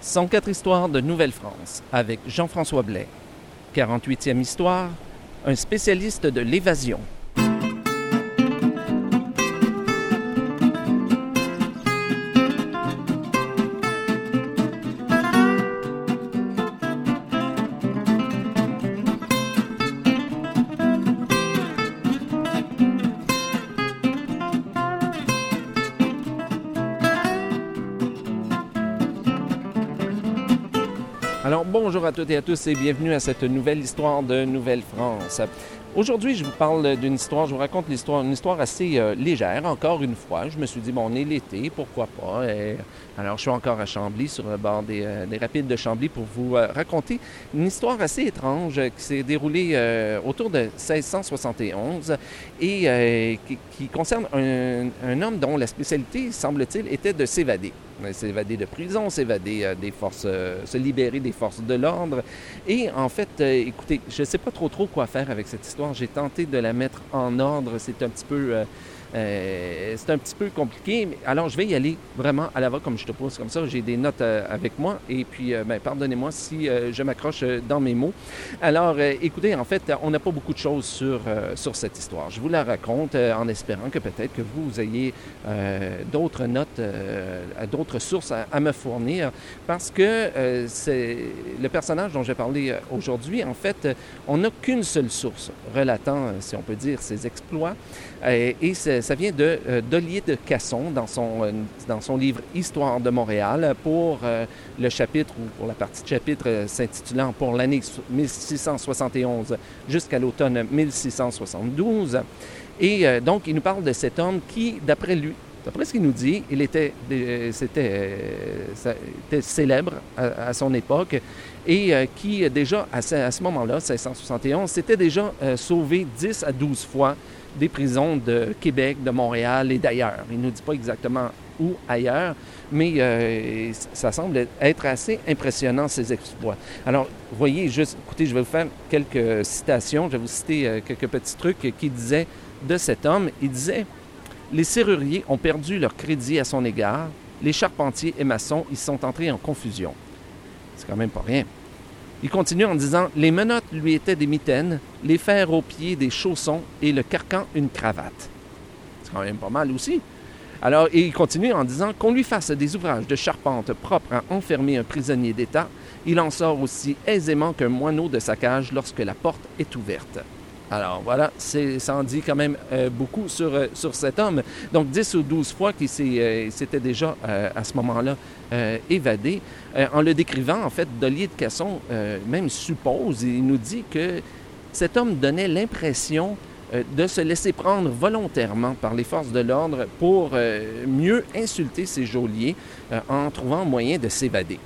104 histoires de Nouvelle-France avec Jean-François Blais. 48e histoire, un spécialiste de l'évasion. Alors bonjour à toutes et à tous et bienvenue à cette nouvelle histoire de Nouvelle-France. Aujourd'hui, je vous parle d'une histoire, je vous raconte l'histoire, une histoire assez euh, légère, encore une fois. Je me suis dit, bon, on est l'été, pourquoi pas? Alors, je suis encore à Chambly, sur le bord des, euh, des rapides de Chambly, pour vous euh, raconter une histoire assez étrange qui s'est déroulée autour de 1671 et qui, concerne un homme dont la spécialité, semble-t-il, était de s'évader. Euh, S'évader de prison, s'évader euh, des forces, euh, se libérer des forces de l'ordre. Et en fait, écoutez, je ne sais pas trop trop quoi faire avec cette histoire. J'ai tenté de la mettre en ordre. C'est un petit peu... euh, c'est un petit peu compliqué. mais- Alors, je vais y aller vraiment à la va comme je te pose comme ça. J'ai des notes euh, avec moi et puis, euh, ben, pardonnez-moi si je m'accroche dans mes mots. Alors, écoutez, en fait, on n'a pas beaucoup de choses sur, sur cette histoire. Je vous la raconte en espérant que peut-être que vous ayez d'autres notes, d'autres sources à, me fournir parce que c'est le personnage dont j'ai parlé aujourd'hui, en fait, on n'a qu'une seule source relatant, si on peut dire, ses exploits. Et c'est- ça vient de euh, d'Olier de Casson dans son, euh, dans son livre Histoire de Montréal pour euh, le chapitre ou pour la partie de chapitre s'intitulant Pour l'année 1671 jusqu'à l'automne 1672. Et donc, il nous parle de cet homme qui, d'après lui, d'après ce qu'il nous dit, il était, célèbre à, son époque et qui, déjà, à ce, à ce moment-là, 1671, s'était déjà sauvé 10 à 12 fois des prisons de Québec, de Montréal et d'ailleurs. Il ne nous dit pas exactement où ailleurs, mais euh, ça semble être assez impressionnant, ces exploits. Alors, voyez, juste, écoutez, je vais vous faire quelques citations, je vais vous citer euh, quelques petits trucs qui disaient de cet homme. Il disait Les serruriers ont perdu leur crédit à son égard, les charpentiers et maçons y sont entrés en confusion. C'est quand même pas rien. Il continue en disant Les menottes lui étaient des mitaines, les fers aux pieds des chaussons et le carcan une cravate. C'est quand même pas mal aussi. Alors, il continue en disant qu'on lui fasse des ouvrages de charpente propres à enfermer un prisonnier d'État, il en sort aussi aisément qu'un moineau de sa cage lorsque la porte est ouverte. Alors voilà, ça en dit quand même euh, beaucoup sur, euh, sur cet homme. Donc 10 ou 12 fois qu'il euh, s'était déjà à ce moment-là évadé. En le décrivant, en fait, Dollier de Casson même suppose, il nous dit que cet homme donnait l'impression de se laisser prendre volontairement par les forces de l'ordre pour mieux insulter ses geôliers en trouvant moyen de s'évader.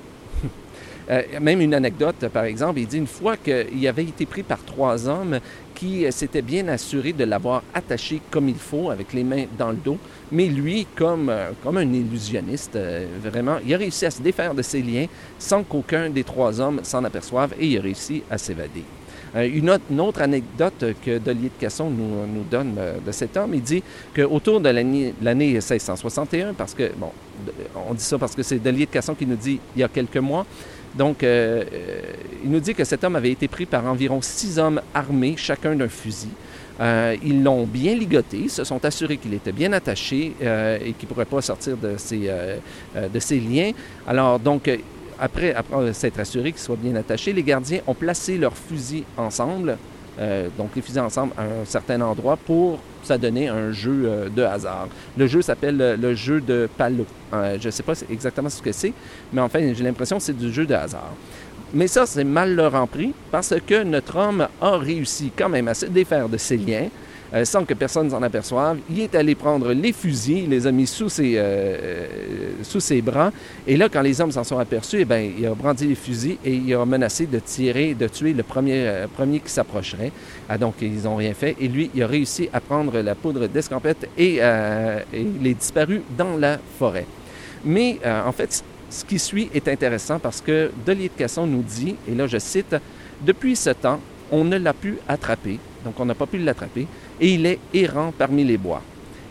Même une anecdote, par exemple, il dit une fois qu'il avait été pris par trois hommes qui euh, s'étaient bien assurés de l'avoir attaché comme il faut, avec les mains dans le dos, mais lui, comme, euh, comme un illusionniste, euh, vraiment, il a réussi à se défaire de ses liens sans qu'aucun des trois hommes s'en aperçoive et il a réussi à s'évader. Une, autre, anecdote que Dollier de Casson nous, nous donne de cet homme, il dit qu'autour de l'année l'année 1661, parce que, bon, on dit ça parce que c'est Dollier de Casson qui nous dit il y a quelques mois, donc euh, euh, il nous dit que cet homme avait été pris par environ six hommes armés, chacun d'un fusil. Euh, ils l'ont bien ligoté, se sont assurés qu'il était bien attaché et qu'il ne pourrait pas sortir de ses, liens. Alors, donc, après, après s'être assuré qu'il soit bien attaché, les gardiens ont placé leurs fusils ensemble, euh, donc les fusils ensemble à un certain endroit pour s'adonner à un jeu euh, de hasard. Le jeu s'appelle euh, le jeu de Palo. Je ne sais pas exactement ce que c'est, mais enfin, j'ai l'impression que c'est du jeu de hasard. Mais ça, c'est mal leur en pris parce que notre homme a réussi quand même à se défaire de ses liens euh, sans que personne s'en aperçoive. Il est allé prendre les fusils, il les a mis sous ses, euh, euh, sous ses bras. Et là, quand les hommes s'en sont aperçus, eh bien, il a brandi les fusils et il a menacé de tirer, de tuer le premier, premier qui s'approcherait. Ah, donc, ils n'ont rien fait. Et lui, il a réussi à prendre la poudre d'escampette et, et il est disparu dans la forêt. Mais en fait, ce qui suit est intéressant parce que Delier de Casson nous dit, et là je cite, Depuis ce temps, on ne l'a pu attraper, donc on n'a pas pu l'attraper, et il est errant parmi les bois.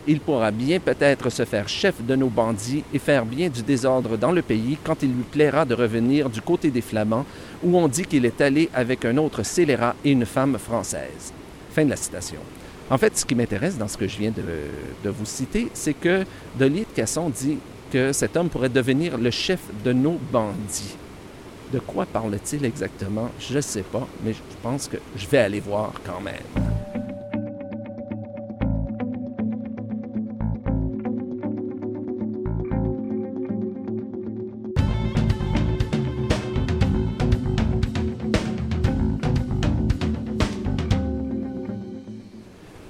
Il pourra bien peut-être se faire chef de nos bandits et faire bien du désordre dans le pays quand il lui plaira de revenir du côté des Flamands, où on dit qu'il est allé avec un autre scélérat et une femme française. Fin de la citation. En fait, ce qui m'intéresse dans ce que je viens de, vous citer, c'est que Dolly de Casson dit que cet homme pourrait devenir le chef de nos bandits. De quoi parle-t-il exactement? Je ne sais pas, mais je pense que je vais aller voir quand même.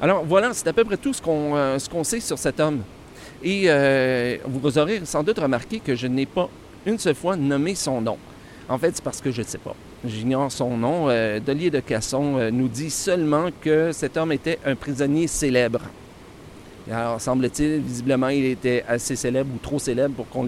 Alors voilà, c'est à peu près tout ce qu'on euh, sait sur cet homme. Et euh, vous aurez sans doute remarqué que je n'ai pas une seule fois nommé son nom. En fait, c'est parce que je ne sais pas. J'ignore son nom. Euh, Delier de Casson nous dit seulement que cet homme était un prisonnier célèbre. Alors, semble-t-il, visiblement, il était assez célèbre ou trop célèbre pour qu'on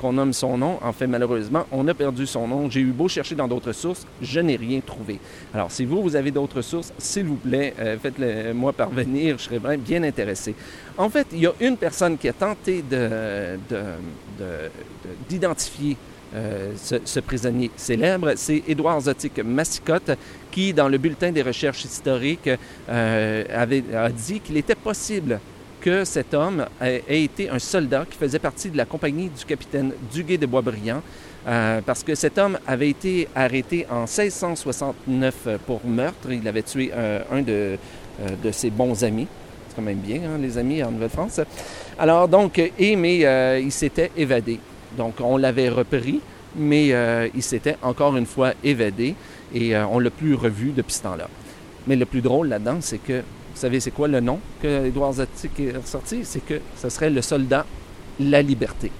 qu'on nomme son nom. En fait, malheureusement, on a perdu son nom. J'ai eu beau chercher dans d'autres sources, je n'ai rien trouvé. Alors, si vous, vous avez d'autres sources, s'il vous plaît, euh, faites-le moi parvenir. Je serais vraiment bien intéressé. En fait, il y a une personne qui a tenté d'identifier euh, ce, prisonnier célèbre, c'est Édouard Zotique Massicotte, qui, dans le bulletin des recherches historiques, euh, a dit qu'il était possible que cet homme ait, été un soldat qui faisait partie de la compagnie du capitaine Duguay de Boisbriand, euh, parce que cet homme avait été arrêté en 1669 pour meurtre. Il avait tué euh, un de, euh, de, ses bons amis. C'est quand même bien, hein, les amis en Nouvelle-France. Alors, donc, et, mais il s'était évadé. Donc, on l'avait repris, mais il s'était encore une fois évadé et on ne l'a plus revu depuis ce temps-là. Mais le plus drôle là-dedans, c'est que savez, c'est quoi le nom que Édouard Zatic est ressorti? C'est que ce serait le soldat La Liberté.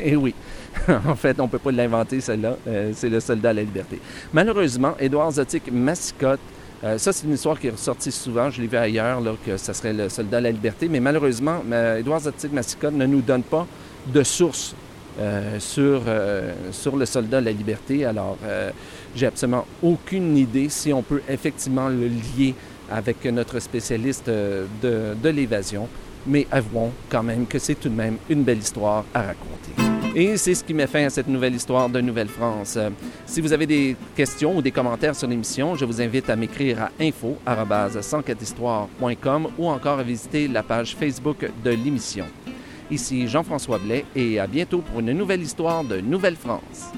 Eh oui, en fait, on ne peut pas l'inventer, celle-là. Euh, c'est le soldat La Liberté. Malheureusement, Édouard Zatic massicotte. Euh, ça, c'est une histoire qui est ressortie souvent. Je l'ai vu ailleurs, là, que ce serait le soldat La Liberté. Mais malheureusement, euh, Édouard Zatic massicotte ne nous donne pas de source sur, sur le soldat La Liberté. Alors, j'ai absolument aucune idée si on peut effectivement le lier avec notre spécialiste euh, de, l'évasion, mais avouons quand même que c'est tout de même une belle histoire à raconter. Et c'est ce qui met fin à cette nouvelle histoire de Nouvelle-France. Euh, si vous avez des questions ou des commentaires sur l'émission, je vous invite à m'écrire à info-104histoire.com ou encore à visiter la page Facebook de l'émission. Ici Jean-François Blais et à bientôt pour une nouvelle histoire de Nouvelle-France.